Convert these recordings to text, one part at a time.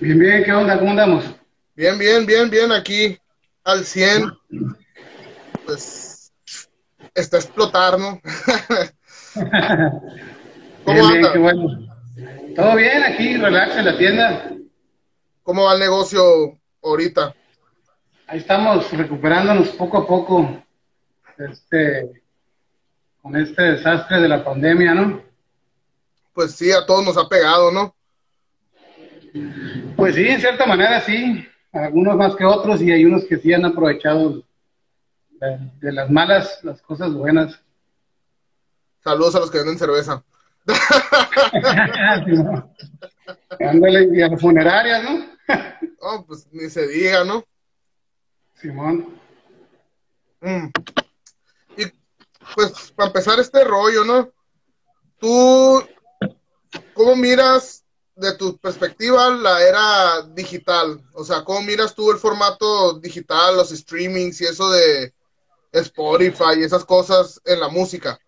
Bien, bien, ¿qué onda? ¿Cómo andamos? Bien, bien, bien, bien, aquí al 100. Pues está a explotar, ¿no? ¿Cómo bien, anda? qué bueno. Todo bien aquí, relax en la tienda. ¿Cómo va el negocio ahorita? Ahí estamos recuperándonos poco a poco este, con este desastre de la pandemia, ¿no? Pues sí, a todos nos ha pegado, ¿no? Pues sí, en cierta manera sí, algunos más que otros y hay unos que sí han aprovechado de, las malas las cosas buenas. Saludos a los que venden cerveza. Ándale, y a las funerarias, ¿no? oh, pues ni se diga, ¿no? Simón. Mm. Y pues para empezar este rollo, ¿no? Tú, ¿cómo miras de tu perspectiva la era digital? O sea, ¿cómo miras tú el formato digital, los streamings y eso de Spotify y esas cosas en la música?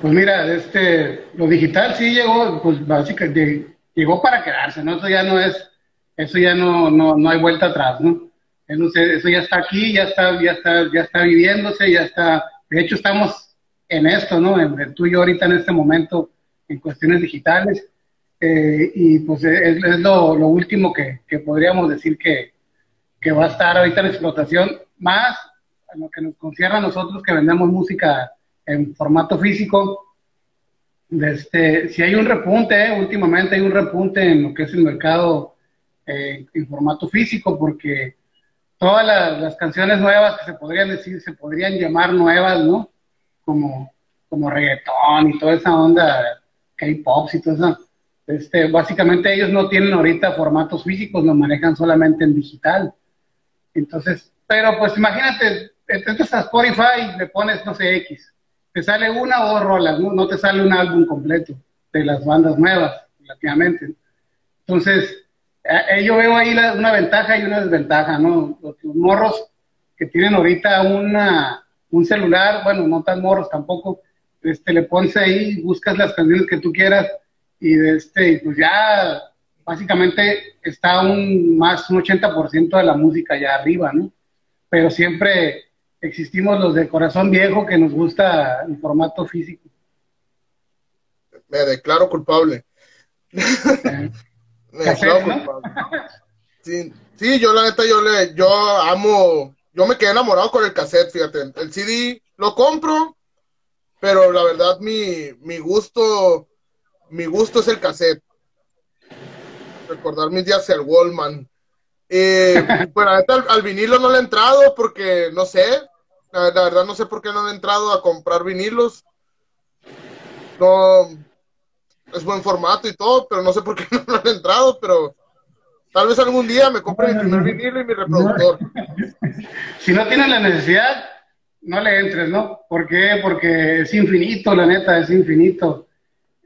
Pues mira, este, lo digital sí llegó, pues básicamente llegó para quedarse, ¿no? Eso ya no es, eso ya no, no, no hay vuelta atrás, ¿no? Eso ya está aquí, ya está, ya está, ya está viviéndose, ya está, de hecho estamos en esto, ¿no? En, tú y yo ahorita en este momento en cuestiones digitales. Eh, y pues es, lo, último que, podríamos decir que, va a estar ahorita en explotación, más a lo que nos concierne a nosotros que vendemos música en formato físico. Este, si hay un repunte, últimamente hay un repunte en lo que es el mercado eh, en formato físico, porque todas las, canciones nuevas que se podrían decir, se podrían llamar nuevas, ¿no? Como, como reggaetón y toda esa onda K-pop y todo eso. Este, básicamente ellos no tienen ahorita formatos físicos, lo manejan solamente en digital. Entonces, pero pues imagínate, entras a Spotify, le pones, no sé, X, te sale una o dos no, te sale un álbum completo de las bandas nuevas, relativamente. Entonces, eh, eh, yo veo ahí una ventaja y una desventaja, ¿no? Los, morros que tienen ahorita una, un celular, bueno, no tan morros tampoco, este, le pones ahí, buscas las canciones que tú quieras y de este, pues ya básicamente está un más un 80% de la música ya arriba, ¿no? Pero siempre existimos los de corazón viejo que nos gusta el formato físico. Me declaro culpable. sí, sí, yo la neta, yo le, yo amo, yo me quedé enamorado con el cassette, fíjate. El CD lo compro, pero la verdad mi, mi gusto, mi gusto es el cassette. Recordar mis días el Wallman. Eh, la neta, al, vinilo no le he entrado porque no sé, la, la, verdad no sé por qué no he entrado a comprar vinilos. No, es buen formato y todo, pero no sé por qué no han entrado, pero tal vez algún día me compre mi primer vinilo y mi reproductor. si no tienes la necesidad, no le entres, ¿no? ¿Por qué? Porque es infinito, la neta, es infinito.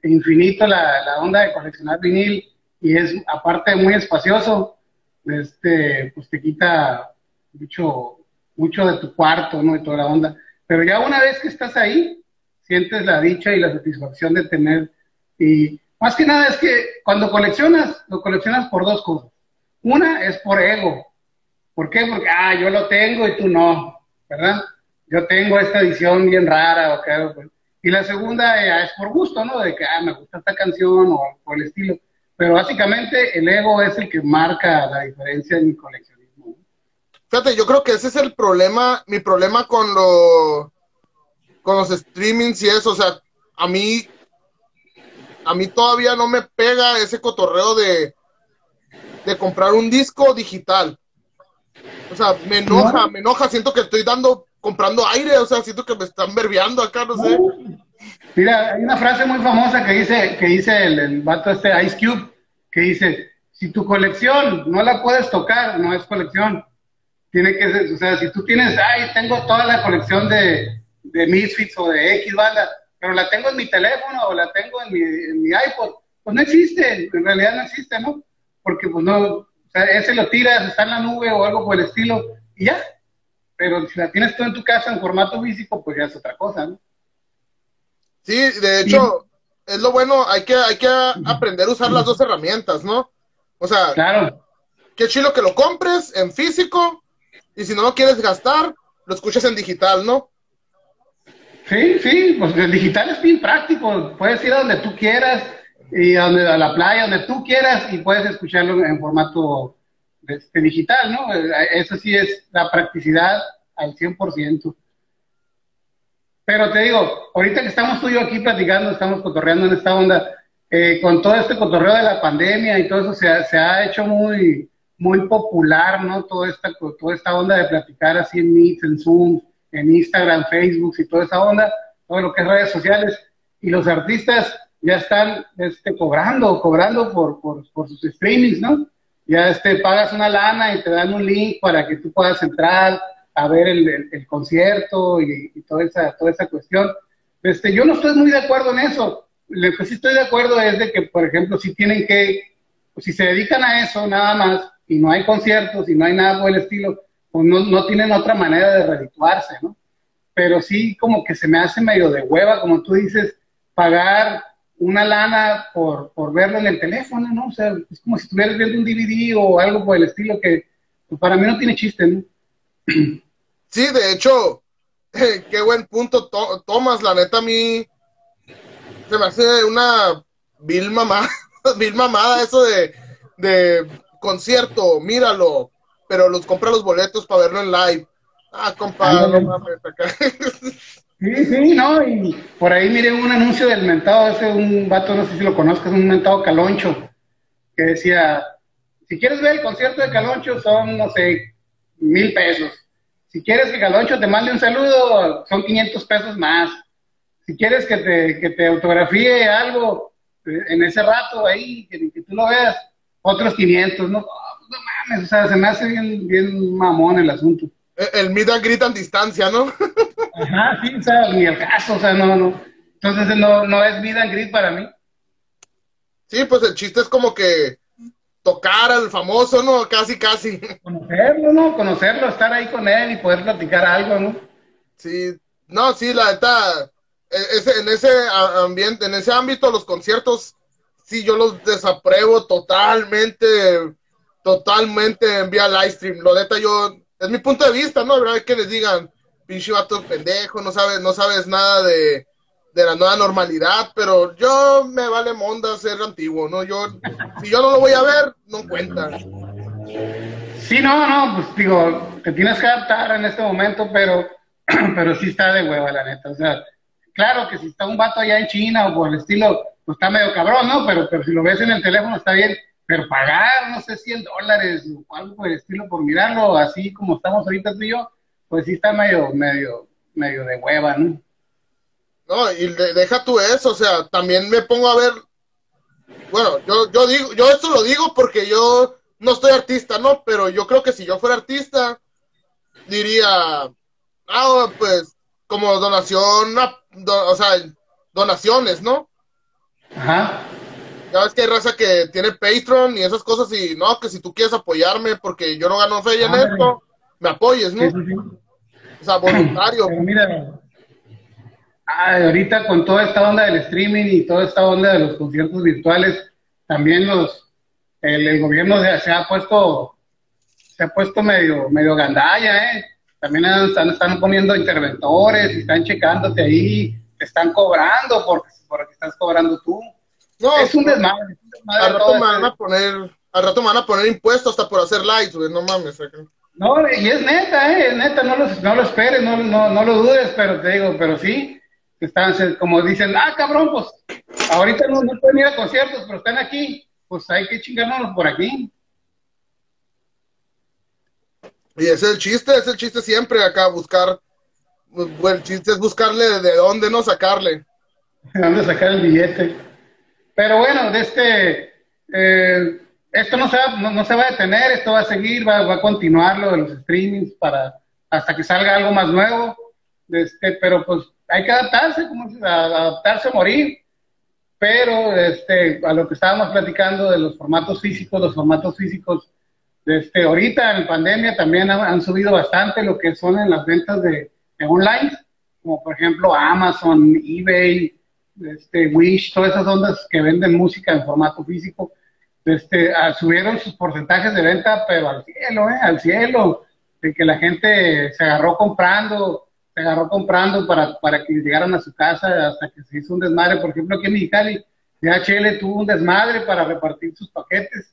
Infinito la, la onda de coleccionar vinil y es aparte muy espacioso, este, pues te quita mucho, mucho de tu cuarto, ¿no? Y toda la onda. Pero ya una vez que estás ahí, sientes la dicha y la satisfacción de tener y más que nada es que cuando coleccionas, lo coleccionas por dos cosas. Una es por ego. ¿Por qué? Porque, ah, yo lo tengo y tú no, ¿verdad? Yo tengo esta edición bien rara, o qué. Y la segunda eh, es por gusto, ¿no? De que, ah, me gusta esta canción o por el estilo. Pero básicamente el ego es el que marca la diferencia en mi coleccionismo. Fíjate, yo creo que ese es el problema, mi problema con, lo, con los streamings y eso. O sea, a mí a mí todavía no me pega ese cotorreo de, de comprar un disco digital. O sea, me enoja, me enoja, siento que estoy dando, comprando aire, o sea, siento que me están verbeando acá, no sé. Mira, hay una frase muy famosa que dice, que dice el, el vato este Ice Cube, que dice, si tu colección no la puedes tocar, no es colección. Tiene que ser, o sea, si tú tienes, ay, tengo toda la colección de, de Misfits o de X banda, pero la tengo en mi teléfono o la tengo en mi, en mi iPod, pues no existe, en realidad no existe, ¿no? Porque pues no, o sea, ese lo tiras, está en la nube o algo por el estilo y ya. Pero si la tienes tú en tu casa en formato físico, pues ya es otra cosa, ¿no? Sí, de hecho, es lo bueno, hay que, hay que aprender a usar las dos herramientas, ¿no? O sea, claro. qué chido que lo compres en físico y si no lo quieres gastar, lo escuchas en digital, ¿no? Sí, sí, pues el digital es bien práctico. Puedes ir a donde tú quieras y a, donde, a la playa, donde tú quieras y puedes escucharlo en formato este, digital, ¿no? Eso sí es la practicidad al 100%. Pero te digo, ahorita que estamos tú y yo aquí platicando, estamos cotorreando en esta onda, eh, con todo este cotorreo de la pandemia y todo eso se ha, hecho muy, muy popular, ¿no? Toda esta, toda esta onda de platicar así en Meets, en Zoom, en Instagram, Facebook y toda esa onda, todo lo que es redes sociales. Y los artistas ya están este, cobrando, cobrando por, por, por sus streamings, ¿no? Ya este, pagas una lana y te dan un link para que tú puedas entrar a ver el, el, concierto y, y, toda, esa, toda esa cuestión. Este, yo no estoy muy de acuerdo en eso. Lo que sí estoy de acuerdo es de que, por ejemplo, si tienen que, si se dedican a eso nada más y no hay conciertos y no hay nada por el estilo, pues no, no tienen otra manera de redituarse, ¿no? Pero sí como que se me hace medio de hueva, como tú dices, pagar una lana por, por verlo en el teléfono, ¿no? O sea, es como si estuvieras viendo un DVD o algo por el estilo que pues para mí no tiene chiste, ¿no? Sí, de hecho, qué buen punto to tomas, la neta a mí se me hace una vil mamada, vil mamada eso de, de concierto, míralo, pero los compra los boletos para verlo en live. Ah, compadre, no mames, acá. Sí, sí, no, y por ahí miré un anuncio del mentado, ese un vato, no sé si lo conozcas, un mentado Caloncho, que decía, si quieres ver el concierto de Caloncho son, no sé, mil pesos. Si quieres que Caloncho te mande un saludo, son 500 pesos más. Si quieres que te, que te autografíe algo eh, en ese rato ahí, que, que tú lo veas, otros 500, ¿no? no mames, o sea, se me hace bien, bien mamón el asunto. El, el meet and greet distancia, ¿no? Ajá, sí, o sea, ni el caso, o sea, no, no. Entonces no, no es meet and greet para mí. Sí, pues el chiste es como que tocar al famoso, ¿no? Casi, casi. Conocerlo, ¿no? Conocerlo, estar ahí con él y poder platicar algo, ¿no? Sí, no, sí, la neta, e, ese, en ese ambiente, en ese ámbito, los conciertos, sí, yo los desapruebo totalmente, totalmente en vía live stream. Lo neta, yo, es mi punto de vista, ¿no? Habrá que les digan, pinche vato pendejo, no sabes, no sabes nada de, de la nueva normalidad, pero yo me vale monda ser antiguo, ¿no? Yo, si yo no lo voy a ver, no cuenta. Sí, no, no, pues digo, te tienes que adaptar en este momento, pero, pero sí está de hueva, la neta. O sea, claro que si está un vato allá en China o por el estilo, pues está medio cabrón, ¿no? Pero, pero si lo ves en el teléfono está bien. Pero pagar, no sé, 100 dólares o algo por el estilo por mirarlo, así como estamos ahorita tú y yo, pues sí está medio, medio, medio de hueva, ¿no? No, y de, deja tú eso, o sea, también me pongo a ver, bueno, yo, yo digo, yo esto lo digo porque yo no estoy artista, ¿no? Pero yo creo que si yo fuera artista, diría, ah, pues, como donación, do, o sea, donaciones, ¿no? Ajá. Ya ves que hay raza que tiene Patreon y esas cosas y no, que si tú quieres apoyarme porque yo no gano fe en esto, me apoyes, ¿no? Sí. O sea, voluntario. Pero mira, ah, ahorita con toda esta onda del streaming y toda esta onda de los conciertos virtuales, también los el, el gobierno se, se ha puesto se ha puesto medio medio gandalla, ¿eh? También están, están poniendo interventores, están checándote ahí, te están cobrando porque, porque estás cobrando tú. No, es un desmadre. es un desmadre al rato me van este- a poner, al rato me van a poner impuestos hasta por hacer güey, no mames. acá. No, y es neta, ¿eh? Es neta, no lo, no lo esperes, no, no, no lo dudes, pero te digo, pero sí, están, como dicen, ah, cabrón, pues ahorita no, no pueden ir a conciertos, pero están aquí, pues hay que chingárnoslos por aquí. Y ese es el chiste, es el chiste siempre acá, buscar, bueno, el chiste es buscarle de dónde no sacarle. ¿De dónde sacar el billete? Pero bueno, de este, eh, esto no se, va, no, no se va a detener, esto va a seguir, va, va a continuar lo de los streamings para, hasta que salga algo más nuevo, este, pero pues hay que adaptarse, como dices, adaptarse a morir. Pero este, a lo que estábamos platicando de los formatos físicos, los formatos físicos, este, ahorita en pandemia también han, han subido bastante lo que son en las ventas de, de online, como por ejemplo Amazon, eBay, este, Wish, todas esas ondas que venden música en formato físico. Este, subieron sus porcentajes de venta, pero al cielo, ¿eh? Al cielo. De que la gente se agarró comprando, se agarró comprando para, para que llegaran a su casa hasta que se hizo un desmadre. Por ejemplo, aquí en Mexicali, DHL tuvo un desmadre para repartir sus paquetes,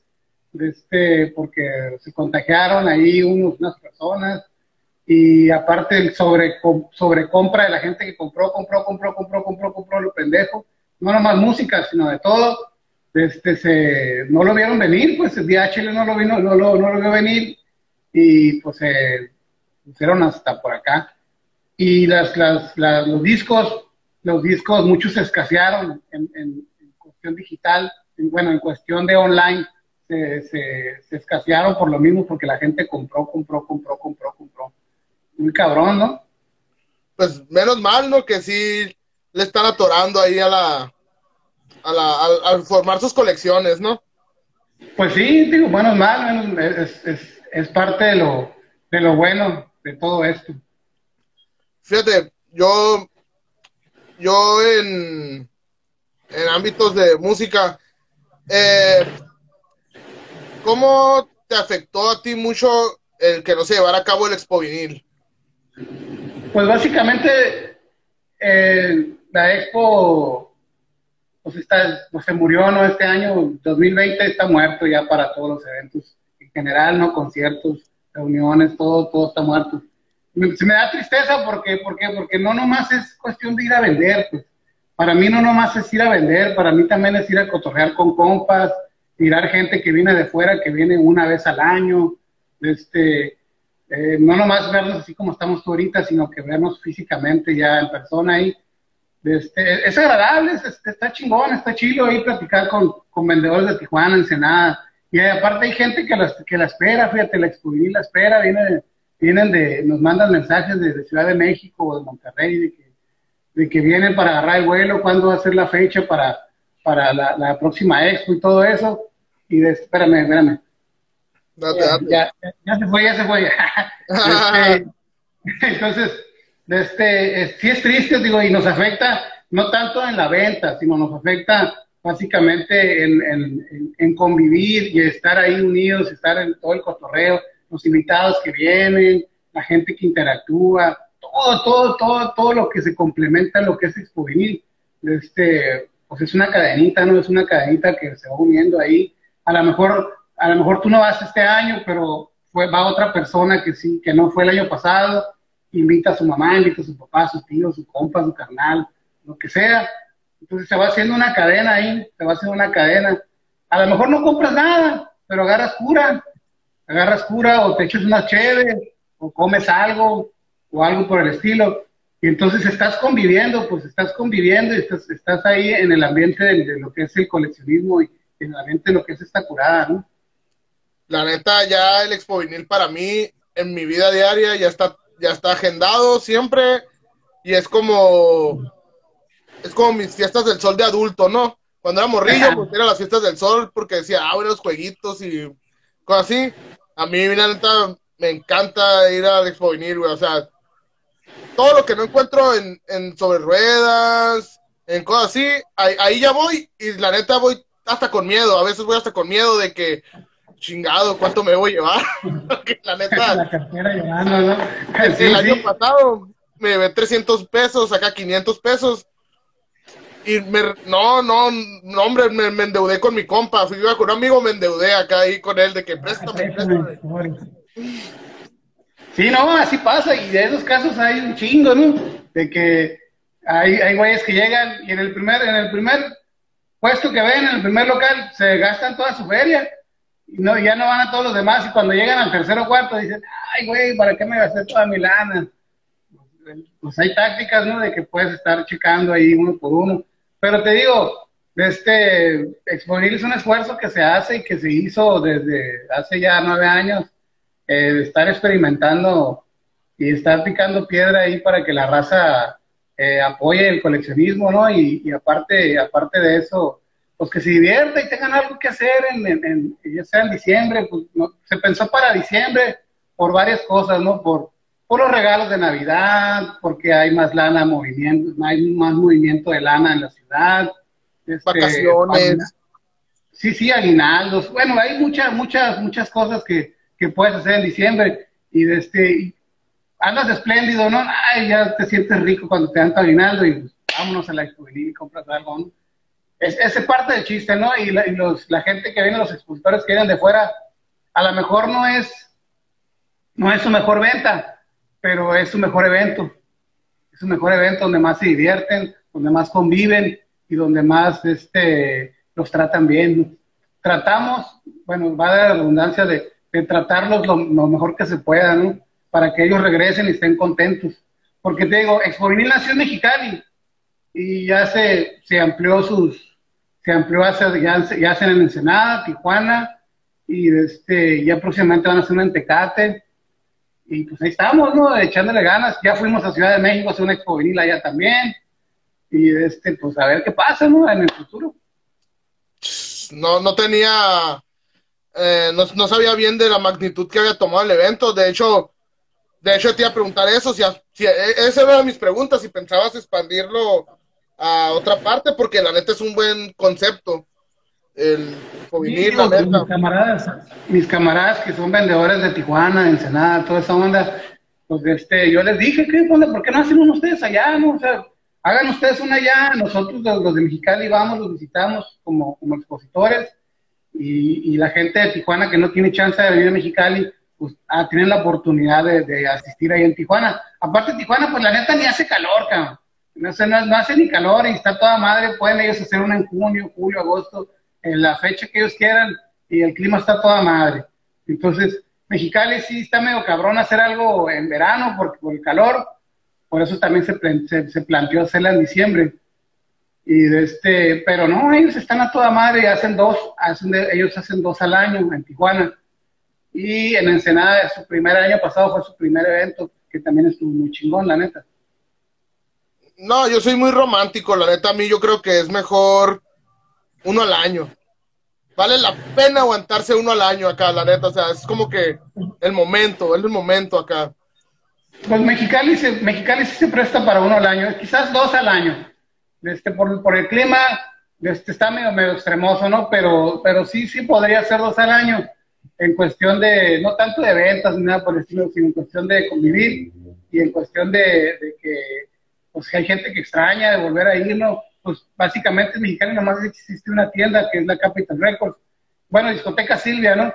este, porque se contagiaron ahí unos, unas personas y aparte el sobre, sobre compra de la gente que compró, compró, compró, compró, compró, compró lo pendejo, no nomás música, sino de todo, este, se, no lo vieron venir, pues el DHL no lo vino, no lo, no lo vio venir y pues se pusieron hasta por acá. Y las, las, los discos, los discos, muchos se escasearon en, en, cuestión digital, bueno, en cuestión de online, se, se, se escasearon por lo mismo, porque la gente compró, compró, compró, compró, compró muy cabrón, ¿no? Pues menos mal, ¿no? Que sí le están atorando ahí a la, a la, al, formar sus colecciones, ¿no? Pues sí, digo, menos mal, es, es, es parte de lo, de lo bueno de todo esto. Fíjate, yo, yo en, en ámbitos de música, eh, ¿cómo te afectó a ti mucho el que no se llevara a cabo el Expo Vinil? Pues básicamente eh, la expo pues está, pues se murió, ¿no? Este año 2020 está muerto ya para todos los eventos en general, ¿no? Conciertos, reuniones, todo, todo está muerto. se me da tristeza porque, porque, porque no nomás es cuestión de ir a vender, pues. Para mí no nomás es ir a vender, para mí también es ir a cotorrear con compas, mirar gente que viene de fuera, que viene una vez al año, este, eh, no nomás vernos así como estamos tú ahorita, sino que vernos físicamente ya en persona ahí. Este, es agradable, está chingón, está chido ahí platicar con, con vendedores de Tijuana, Ensenada. Y aparte hay gente que la, que la espera, fíjate, la Expoviní la espera, viene, vienen de, nos mandan mensajes desde Ciudad de México o de Monterrey, de que, de que vienen para agarrar el vuelo, cuándo va a ser la fecha para, para la, la próxima expo y todo eso. Y de, espérame, espérame. Ya, ya, se fue, ya se fue. este, entonces, este, sí es triste, digo, y nos afecta no tanto en la venta, sino nos afecta básicamente en, en, convivir y estar ahí unidos, estar en todo el cotorreo, los invitados que vienen, la gente que interactúa, todo, todo, todo, todo lo que se complementa en lo que es expovenir. Este, pues es una cadenita, ¿no? Es una cadenita que se va uniendo ahí. A lo mejor a lo mejor tú no vas este año, pero fue, va otra persona que sí, que no fue el año pasado, invita a su mamá, invita a su papá, a su tío, a su compa, a su carnal, lo que sea. Entonces se va haciendo una cadena ahí, se va haciendo una cadena. A lo mejor no compras nada, pero agarras cura, agarras cura o te echas una cheve o comes algo o algo por el estilo. Y entonces estás conviviendo, pues estás conviviendo y estás, estás ahí en el ambiente de, de lo que es el coleccionismo y en el ambiente de lo que es esta curada, ¿no? la neta, ya el Expo Vinil para mí, en mi vida diaria, ya está, ya está agendado siempre. Y es como, es como mis fiestas del sol de adulto, ¿no? Cuando era morrillo, pues era las fiestas del sol porque decía, ah, bueno, los jueguitos y cosas así. A mí, la neta, me encanta ir al Expo Vinil, güey. O sea, todo lo que no encuentro en, en sobre ruedas, en cosas así, ahí, ahí ya voy y la neta voy hasta con miedo. A veces voy hasta con miedo de que chingado, ¿cuánto me voy a llevar? la neta. La cartera llevando, ¿no? el, año pasado me llevé 300 pesos, acá 500 pesos. Y me, no, no, no, hombre, me, endeudé con mi compa. Fui con un amigo, me endeudé acá ahí con él de que préstame, préstame. Sí, no, así pasa. Y de esos casos hay un chingo, ¿no? De que hay, hay güeyes que llegan y en el primer, en el primer puesto que ven, en el primer local, se gastan toda su feria no, ya no van a todos los demás y cuando llegan al tercero o cuarto dicen, ay, güey, ¿para qué me gasté toda mi lana? Pues hay tácticas, ¿no? De que puedes estar checando ahí uno por uno. Pero te digo, este, Exponil es un esfuerzo que se hace y que se hizo desde hace ya nueve años, eh, estar experimentando y estar picando piedra ahí para que la raza eh, apoye el coleccionismo, ¿no? Y, y aparte, aparte de eso, pues que se divierta y tengan algo que hacer, en, en, ya sea en diciembre, pues se pensó para diciembre por varias cosas, ¿no? Por, por los regalos de Navidad, porque hay más lana, movimiento, hay más movimiento de lana en la ciudad. Este, Vacaciones. Sí, sí, aguinaldos. Bueno, hay muchas, muchas, muchas cosas que, que puedes hacer en diciembre y de este, andas espléndido, ¿no? Ay, ya te sientes rico cuando te dan tu aguinaldo y pues, vámonos a la exposición y compras algo, ¿no? Es, es parte del chiste, ¿no? Y, la, y los, la gente que viene, los expositores que vienen de fuera, a lo mejor no es, no es su mejor venta, pero es su mejor evento. Es su mejor evento donde más se divierten, donde más conviven y donde más este, los tratan bien. Tratamos, bueno, va dar la redundancia de, de tratarlos lo, lo, mejor que se pueda, ¿no? Para que ellos regresen y estén contentos. Porque te digo, Expovinil nació en Mexicali y ya se, se amplió sus, se amplió hacia, ya, ya hacen en Ensenada, Tijuana, y este, ya próximamente van a hacer una en Tecate. Y pues ahí estamos, ¿no? Echándole ganas. Ya fuimos a Ciudad de México a hacer una expovinil allá también. Y este, pues a ver qué pasa, ¿no? En el futuro no, no tenía, eh, no, no, sabía bien de la magnitud que había tomado el evento. De hecho, de hecho te iba a preguntar eso, si, si e, esa era mis preguntas, si pensabas expandirlo a otra parte, porque la neta es un buen concepto. El sí, la neta. Mis camaradas, mis camaradas que son vendedores de Tijuana, de Ensenada, toda esa onda, pues este, yo les dije, ¿qué onda? ¿Por qué no hacen uno ustedes allá? No? O sea, hagan ustedes una ya, nosotros los, los, de Mexicali vamos, los visitamos como, como expositores y, y, la gente de Tijuana que no tiene chance de venir a Mexicali, pues ah, tienen la oportunidad de, de, asistir ahí en Tijuana. Aparte Tijuana, pues la neta ni hace calor, cabrón. No, no, no, hace ni calor y está toda madre, pueden ellos hacer una en junio, julio, agosto, en la fecha que ellos quieran y el clima está toda madre. Entonces, Mexicali sí está medio cabrón hacer algo en verano por el calor, por eso también se, se, planteó hacerla en diciembre. Y este, pero no, ellos están a toda madre y hacen dos, hacen ellos hacen dos al año en Tijuana. Y en Ensenada, su primer año pasado fue su primer evento, que también estuvo muy chingón, la neta. No, yo soy muy romántico, la neta, a mí yo creo que es mejor uno al año. Vale la pena aguantarse uno al año acá, la neta, o sea, es como que el momento, es el momento acá. Pues Mexicali, se, sí se presta para uno al año, quizás dos al año. Este, por, el clima este, está medio, medio extremoso, ¿no? Pero, pero sí, sí podría ser dos al año en cuestión de, no tanto de ventas ni nada por el estilo, sino en cuestión de convivir y en cuestión de que, pues hay gente que extraña de volver a ir, ¿no? Pues básicamente en Mexicali nomás existe una tienda que es la Capital Records. Bueno, discoteca Silvia, ¿no?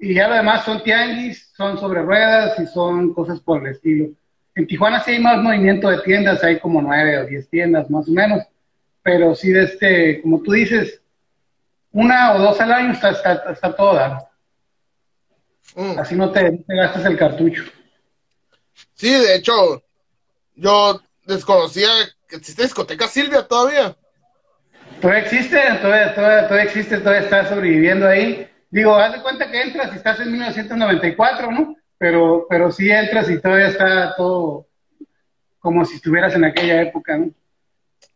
y ya lo demás son tianguis, son sobre ruedas y son cosas por el estilo. En Tijuana sí hay más movimiento de tiendas, hay como nueve o diez tiendas más o menos, pero sí de este, como tú dices, una o dos al año está, está, está toda. Mm. Así no te, no te gastas el cartucho. Sí, de hecho, yo desconocía que existe discoteca Silvia todavía. Todavía existe, todavía, todavía, todavía existe, todavía está sobreviviendo ahí digo, haz de cuenta que entras y estás en 1994, ¿no? Pero, pero sí entras y todavía está todo como si estuvieras en aquella época, ¿no?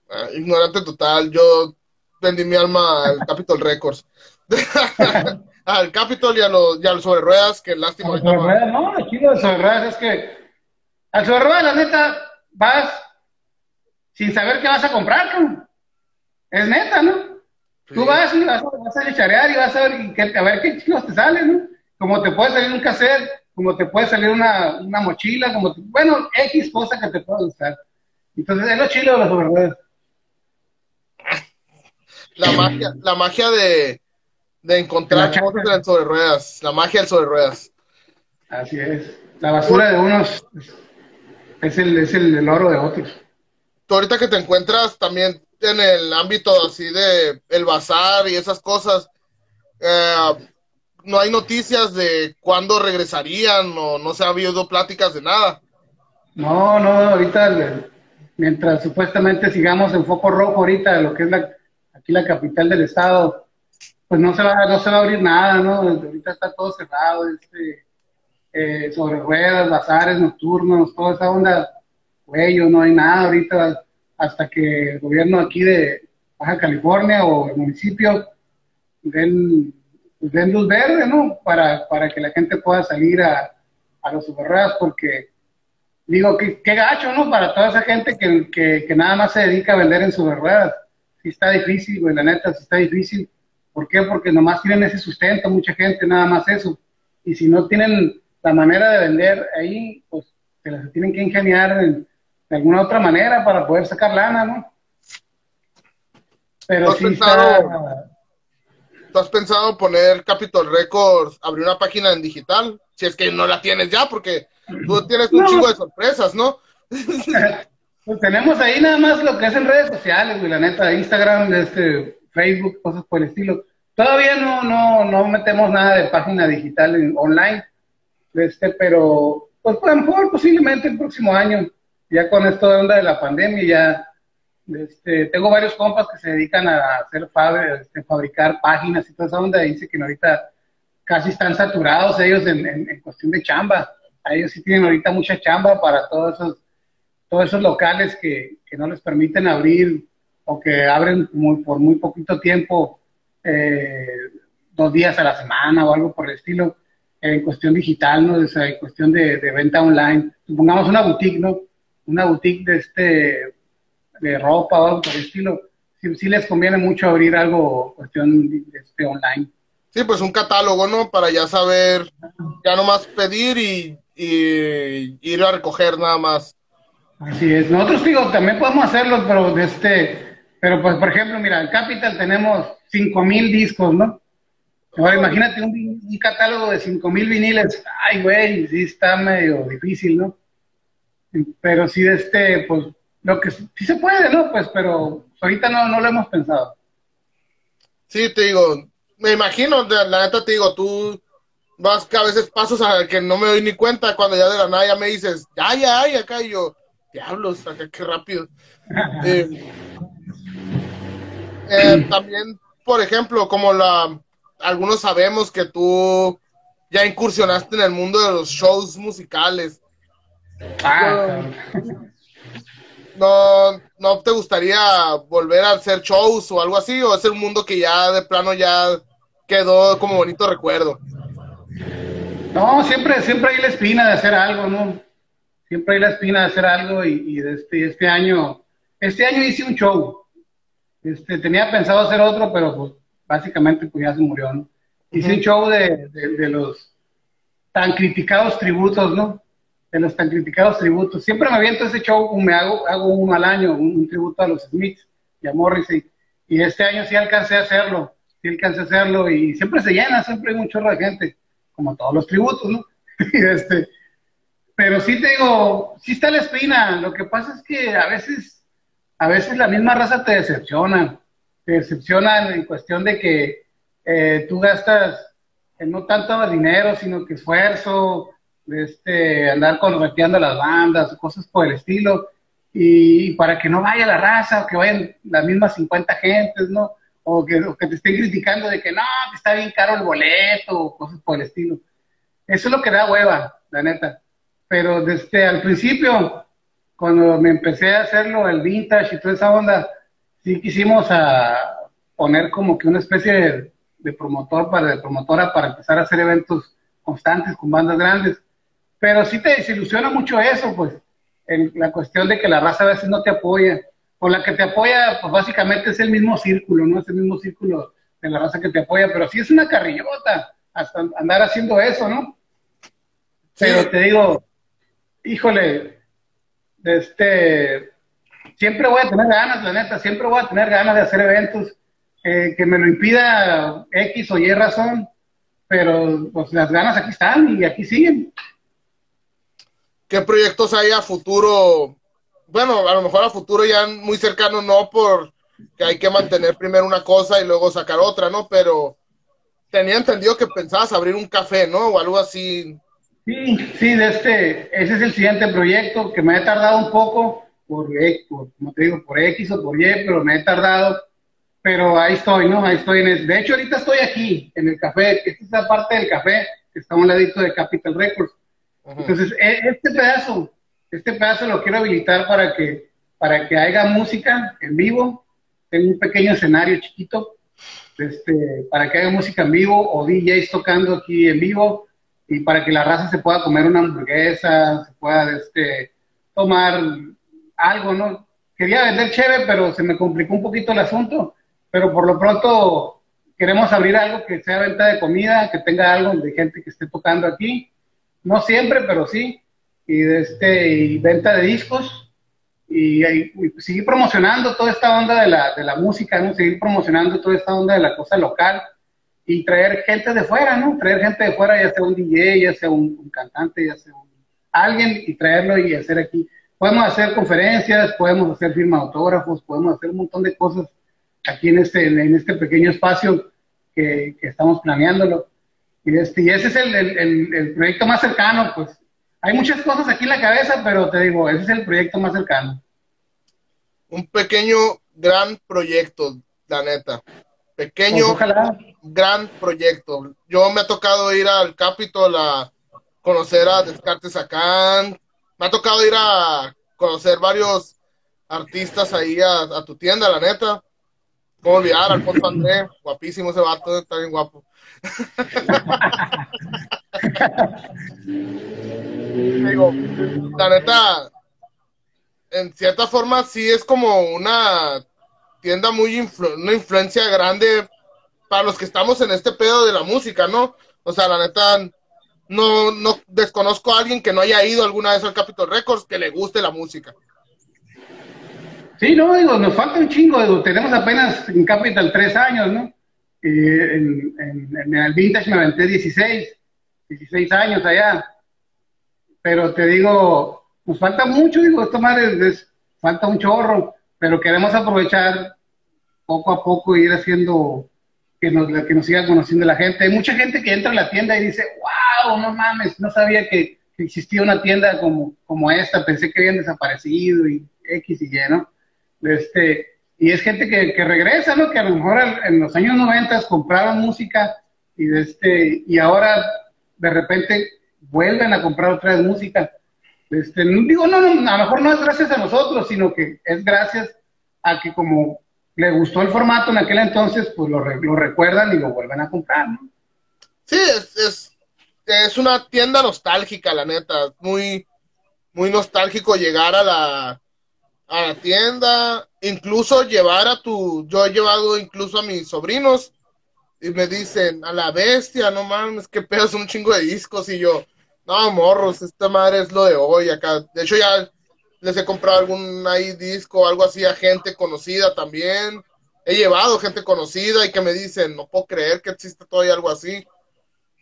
Ah, ignorante total, yo vendí mi alma al Capitol Records. al Capitol y a los, y a los sobre ruedas, que lástima. Sobre ruedas, no, aquí lo de sobre ruedas es que al sobre ruedas, la neta, vas sin saber qué vas a comprar, ¿no? Es neta, ¿no? Tú vas y vas, vas a y vas a ver, a ver qué chicos te salen, ¿no? Como te puede salir un cassette, como te puede salir una, una mochila, como te, bueno, X cosa que te pueda gustar. Entonces, es lo chido de las ruedas. La magia, la magia de, de encontrar cosas sobre ruedas, la magia del sobre ruedas. Así es. La basura de unos es el, es el, el oro de otros. Tú ahorita que te encuentras también en el ámbito así de el bazar y esas cosas, eh, no hay noticias de cuándo regresarían o no se ha habido pláticas de nada. No, no, ahorita mientras supuestamente sigamos en foco rojo ahorita, lo que es la, aquí la capital del estado, pues no se va, no se va a abrir nada, ¿no? Ahorita está todo cerrado, este, eh, sobre ruedas, bazares nocturnos, toda esa onda, cuello, no hay nada ahorita hasta que el gobierno aquí de Baja California o el municipio den, pues, luz verde, ¿no? Para, para que la gente pueda salir a, a los superruedas, porque digo, que qué gacho, ¿no? Para toda esa gente que, que, nada más se dedica a vender en superruedas. Sí está difícil, güey, la neta, sí está difícil. ¿Por qué? Porque nomás tienen ese sustento, mucha gente, nada más eso. Y si no tienen la manera de vender ahí, pues se las tienen que ingeniar de alguna otra manera para poder sacar lana, ¿no? Pero ¿Tú has, pensado, ¿Tú has pensado poner Capitol Records, abrir una página en digital? Si es que no la tienes ya, porque tú tienes un chingo de sorpresas, ¿no? pues tenemos ahí nada más lo que es en redes sociales, güey, la neta, Instagram, este, Facebook, cosas por el estilo. Todavía no, no, no metemos nada de página digital en, online, este, pero pues a lo mejor posiblemente el próximo año, ya con esto de onda de la pandemia, ya este, tengo varios compas que se dedican a hacer este, fabricar páginas y toda esa onda, dice que ahorita casi están saturados ellos en, en, cuestión de chamba. Ellos sí tienen ahorita mucha chamba para todos esos, todos esos locales que, que no les permiten abrir o que abren por muy poquito tiempo, eh, dos días a la semana o algo por el estilo, en cuestión digital, ¿no? en cuestión de, venta online. Supongamos una boutique, ¿no? Una boutique de este de ropa o algo por el estilo. Sí, les conviene mucho abrir algo cuestión este online. Sí, pues un catálogo, ¿no? Para ya saber, ya nomás pedir y, y ir a recoger nada más. Así es. Nosotros digo, también podemos hacerlo, pero de este, pero pues, por ejemplo, mira, en Capital tenemos 5000 discos, ¿no? Ahora imagínate un, catálogo de 5000 viniles. Ay, güey, sí está medio difícil, ¿no? Pero sí, de este, pues, lo que sí se puede, ¿no? Pues, pero ahorita no, no lo hemos pensado. Sí, te digo, me imagino, la neta te digo, tú vas que a veces pasos a que no me doy ni cuenta cuando ya de la nada ya me dices, ya, ya, ya, acá y yo, diablos, acá qué rápido. eh, eh, también, por ejemplo, como la, algunos sabemos que tú ya incursionaste en el mundo de los shows musicales. Ah, no, no te gustaría volver a hacer shows o algo así, o es un mundo que ya de plano ya quedó como bonito recuerdo. No, siempre, siempre hay la espina de hacer algo, ¿no? Siempre hay la espina de hacer algo y, y este, este año, este año hice un show, este, tenía pensado hacer otro, pero pues básicamente pues ya se murió, ¿no? Hice un show de, los tan criticados tributos, ¿no? De los tan criticados tributos. Siempre me aviento ese show, me hago, hago uno al año, un, tributo a los Smiths y a Morrissey. Y este año sí alcancé a hacerlo, sí alcancé a hacerlo y siempre se llena, siempre hay un chorro de gente, como todos los tributos, ¿no? este, pero sí te digo, sí está la espina, lo que pasa es que a veces a veces la misma raza te decepciona, te decepcionan en cuestión de que eh, tú gastas no tanto dinero, sino que esfuerzo, de este, andar correteando las bandas, cosas por el estilo, y, para que no vaya la raza, o que vayan las mismas 50 gentes, ¿no? O que, te estén criticando de que no, que está bien caro el boleto, o cosas por el estilo. Eso es lo que da hueva, la neta. Pero desde al principio, cuando me empecé a hacerlo, el vintage y toda esa onda, sí quisimos a poner como que una especie de, promotor para, de promotora para empezar a hacer eventos constantes con bandas grandes. Pero sí te desilusiona mucho eso, pues, en la cuestión de que la raza a veces no te apoya. O la que te apoya, pues básicamente es el mismo círculo, ¿no? Es el mismo círculo de la raza que te apoya, pero sí es una carrillota hasta andar haciendo eso, ¿no? Pero te digo, híjole, este, siempre voy a tener ganas, la neta, siempre voy a tener ganas de hacer eventos eh, que me lo impida X o Y razón, pero pues las ganas aquí están y aquí siguen. ¿Qué proyectos hay a futuro? Bueno, a lo mejor a futuro ya muy cercano no, por que hay que mantener primero una cosa y luego sacar otra, ¿no? Pero tenía entendido que pensabas abrir un café, ¿no? O algo así Sí, sí, de este, ese es el siguiente proyecto que me he tardado un poco por, por, como te digo, por X o por Y, pero me he tardado, pero ahí estoy, ¿no? Ahí estoy en de hecho ahorita estoy aquí, en el café, esta es la parte del café, que está a un ladito de Capital Records. Entonces, e, este pedazo, este pedazo lo quiero habilitar para que, para que haya música en vivo, tengo un pequeño escenario chiquito, este, para que haya música en vivo o DJs tocando aquí en vivo, y para que la raza se pueda comer una hamburguesa, se pueda este, tomar algo, ¿no? Quería vender chévere, pero se me complicó un poquito el asunto, pero por lo pronto queremos abrir algo que sea venta de comida, que tenga algo de gente que esté tocando aquí. No siempre, pero sí. Y, de este, y venta de discos. Y, seguir promocionando toda esta onda de la, de la música, ¿no? Seguir promocionando toda esta onda de la cosa local y traer gente de fuera, ¿no? Traer gente de fuera, ya sea un DJ, ya sea un, cantante, ya sea alguien y traerlo y hacer aquí. Podemos hacer conferencias, podemos hacer firma autógrafos, podemos hacer un montón de cosas aquí en este, en este pequeño espacio que, estamos planeándolo. Y, este, y ese es el, el, el, proyecto más cercano, pues. Hay muchas cosas aquí en la cabeza, pero te digo, ese es el proyecto más cercano. Un pequeño, gran proyecto, la neta. Pequeño, pues gran proyecto. Yo me ha tocado ir al Capitol a conocer a Descartes acá. Me ha tocado ir a conocer varios artistas ahí a tu tienda, la neta. ¿Cómo olvidar? Alfonso André, guapísimo ese vato, está bien guapo. Digo, la neta, en cierta forma sí es como una tienda muy, una influencia grande para los que estamos en este pedo de la música, ¿no? O sea, la neta, no, no desconozco a alguien que no haya ido alguna vez al Capitol Records que le guste la música. Sí, no, digo, nos falta un chingo, tenemos apenas en Capital tres años, ¿no? En, el Vintage me aventé 16, 16 años allá. Pero te digo, nos falta mucho, digo, esto madre es, falta un chorro, pero queremos aprovechar poco a poco ir haciendo que nos, que nos siga conociendo la gente. Hay mucha gente que entra a la tienda y dice, wow, no mames, no sabía que, existía una tienda como, como esta, pensé que habían desaparecido y X y Y, ¿no? Este, y es gente que, regresa, ¿no? Que a lo mejor en los años 90 compraron música y, este, y ahora de repente vuelven a comprar otra música. Este, digo, no, no, a lo mejor no es gracias a nosotros, sino que es gracias a que como le gustó el formato en aquel entonces, pues lo, lo recuerdan y lo vuelven a comprar, ¿no? Sí, es, es, es una tienda nostálgica, la neta, muy, muy nostálgico llegar a la, a la tienda, incluso llevar a tu, yo he llevado incluso a mis sobrinos y me dicen, a la bestia, no mames, que pedas un chingo de discos y yo, no, morros, esta madre es lo de hoy acá. De hecho ya les he comprado algún ahí disco algo así a gente conocida también. He llevado gente conocida y que me dicen, no puedo creer que existe todavía algo así.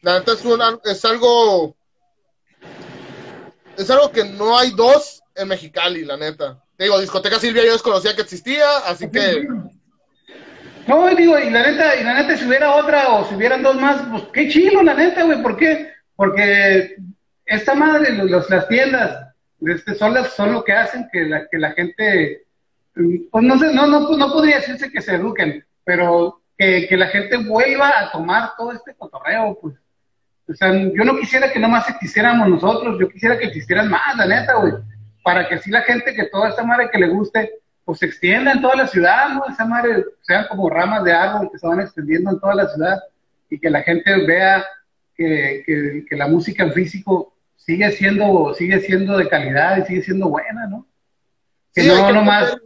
La neta es, es algo, es algo que no hay dos en Mexicali, la neta digo, Discoteca Silvia yo desconocía que existía, así que... No, digo, y la neta, y la neta, si hubiera otra o si hubieran dos más, pues qué chido, la neta, güey, ¿por qué? Porque esta madre, los, las tiendas, este, son, las, son lo que hacen que la, que la gente, pues no sé, no, no, no podría decirse que se eduquen, pero que, que la gente vuelva a tomar todo este cotorreo, pues. O sea, yo no quisiera que nomás existiéramos nosotros, yo quisiera que existieran más, la neta, güey para que así la gente que toda esta madre que le guste, pues se extienda en toda la ciudad, ¿no? Esa madre sean como ramas de árbol que se van extendiendo en toda la ciudad y que la gente vea que, que, la música en físico sigue siendo, sigue siendo de calidad y sigue siendo buena, ¿no? Que no, hay que más.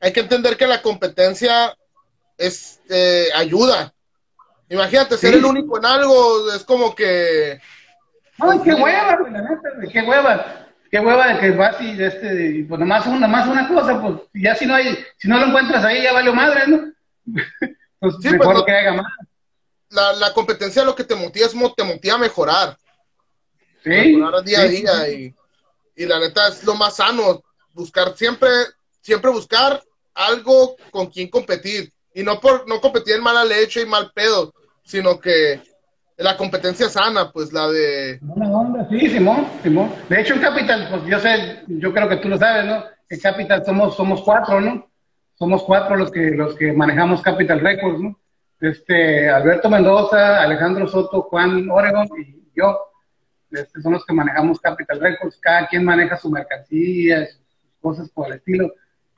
Hay que entender que la competencia es, eh, ayuda. Imagínate, ser el único en algo es como que. Ay, qué hueva, qué hueva qué hueva de que vas y este, pues nomás una, más una cosa, pues ya si no hay, si no lo encuentras ahí ya vale madre, ¿no? pues sí, mejor pues, que haga más. La, la competencia lo que te motiva es te motiva a mejorar. Sí. Mejorar día a día y, y la neta es lo más sano, buscar siempre, siempre buscar algo con quien competir y no por no competir en mala leche y mal pedo, sino que la competencia sana, pues la de... sí, Simón, Simón. De hecho, en Capital, pues yo sé, yo creo que tú lo sabes, ¿no? En Capital somos, somos cuatro, ¿no? Somos cuatro los que, los que manejamos Capital Records, ¿no? Este, Alberto Mendoza, Alejandro Soto, Juan Oregon y yo. Este, son los que manejamos Capital Records. Cada quien maneja su mercancía, sus cosas por el estilo.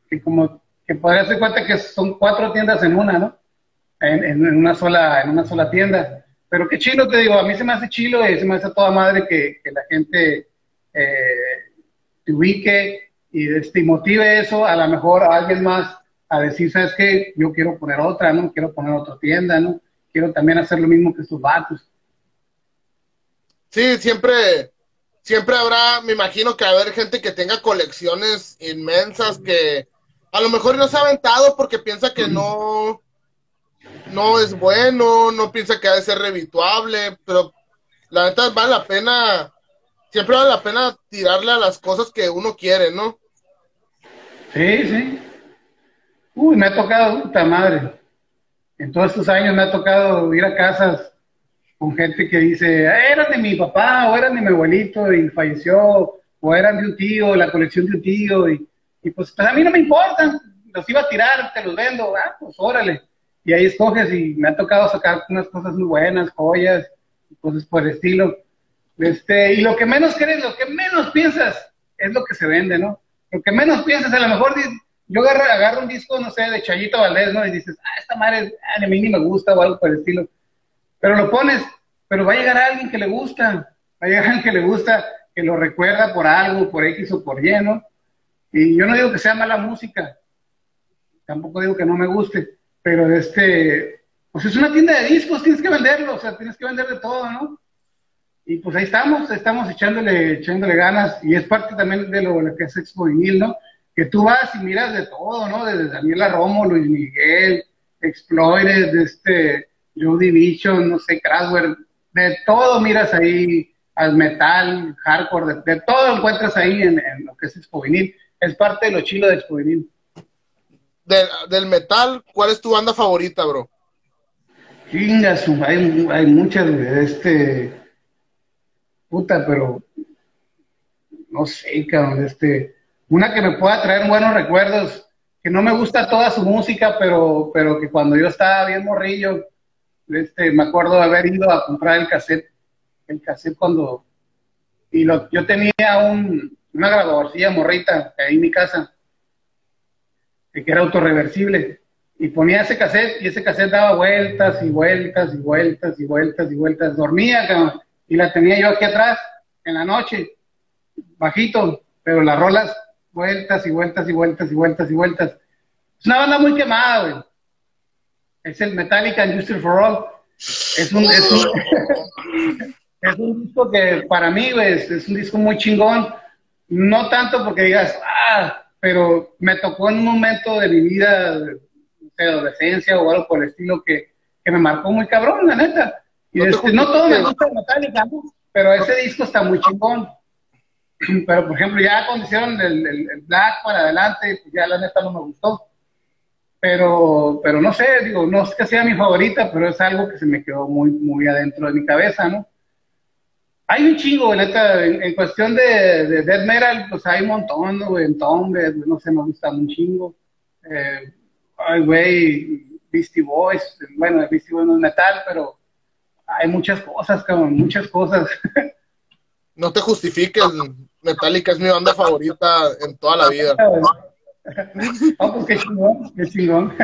Que como que podría ser cuenta que son cuatro tiendas en una, ¿no? En, en, una sola, en una sola tienda. Pero qué chilo, te digo, a mí se me hace chilo y se me hace toda madre que, la gente eh, te ubique y este, motive eso, a lo mejor a alguien más, a decir, ¿sabes qué? Yo quiero poner otra, ¿no? Quiero poner otra tienda, ¿no? Quiero también hacer lo mismo que estos vatos. Sí, siempre, siempre habrá, me imagino que haber gente que tenga colecciones inmensas que a lo mejor no se ha aventado porque piensa que no, no es bueno, no piensa que ha de ser revituable, pero la neta vale la pena, siempre vale la pena tirarle a las cosas que uno quiere, ¿no? Sí, sí. Uy, me ha tocado, puta madre. En todos estos años me ha tocado ir a casas con gente que dice, ah, eran de mi papá o eran de mi abuelito y falleció, o eran de un tío, la colección de un tío, y, pues, pues, a mí no me importan, los iba a tirar, te los vendo, ah, pues órale. Y ahí escoges y me ha tocado sacar unas cosas muy buenas, joyas, cosas por el estilo. Este, y lo que menos crees, lo que menos piensas es lo que se vende, ¿no? Lo que menos piensas, a lo mejor yo agarro, agarro, un disco, no sé, de Chayito Valdés, ¿no? Y dices, ah, esta madre a mí ni me gusta o algo por el estilo. Pero lo pones, pero va a llegar a alguien que le gusta, va a llegar a alguien que le gusta, que lo recuerda por algo, por X o por Y, ¿no? Y yo no digo que sea mala música, tampoco digo que no me guste, pero este, pues es una tienda de discos, tienes que venderlo, o sea, tienes que vender de todo, ¿no? Y pues ahí estamos, estamos echándole, echándole ganas, y es parte también de lo, que es Expo Vinil, ¿no? que tú vas y miras de todo, ¿no? Desde Daniela Romo, Luis Miguel, Explorer, de este Joe Division, no sé, Craswell, de todo miras ahí, al metal, hardcore, de, todo encuentras ahí en, lo que es Expo Es parte de lo chilo de Expo Vinil. Del metal, ¿cuál es tu banda favorita, bro? Chingas, hay, hay muchas, de este, puta, pero no sé, cabrón, este, una que me pueda traer buenos recuerdos, que no me gusta toda su música, pero, pero que cuando yo estaba bien morrillo, este, me acuerdo de haber ido a comprar el cassette, el cassette cuando, y lo, yo tenía un, una grabadorcilla morrita ahí en mi casa, que era autorreversible, y ponía ese cassette, y ese cassette daba vueltas y vueltas y vueltas y vueltas y vueltas, dormía, y la tenía yo aquí atrás, en la noche, bajito, pero las rolas vueltas y vueltas y vueltas y vueltas y vueltas. Es una banda muy quemada, güey. Es el Metallica and for All. Es un, es un, es un disco que para mí, güey, es, un disco muy chingón. No tanto porque digas, ah, pero me tocó en un momento de mi vida, de adolescencia o algo por el estilo que, que me marcó muy cabrón, la neta. Y no, este, no todo me gusta Metallica, pero ese disco está muy chingón. Pero, por ejemplo, ya cuando hicieron el, el, Black para adelante, pues ya la neta no me gustó. Pero, pero no sé, digo, no es que sea mi favorita, pero es algo que se me quedó muy, muy adentro de mi cabeza, ¿no? Hay un chingo, neta, en, cuestión de, de death metal, pues hay un montón, ¿no? En no sé, me gusta un chingo. Eh, ay, güey, Beastie Boys, bueno, Beastie Boys no es metal, pero hay muchas cosas, cabrón, muchas cosas. no te justifiques, Metallica es mi banda favorita en toda la vida. Ah, pues qué chingón, qué chingón.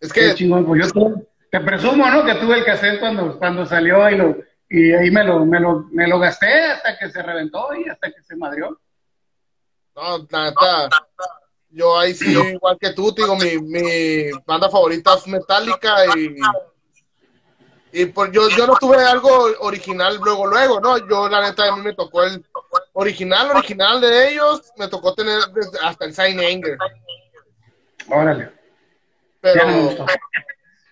Es que... Qué chingón, pues yo te, presumo, ¿no? Que tuve el cassette cuando, cuando salió y, lo, y ahí me lo, me, lo, me lo gasté hasta que se reventó y hasta que se madrió. No, la neta, yo ahí sí, igual que tú, digo, mi, mi banda favorita es Metallica y y pues yo, yo no tuve algo original luego, luego, ¿no? Yo la neta a mí me tocó el original, original de ellos, me tocó tener hasta el Sign Anger. Órale. Pero...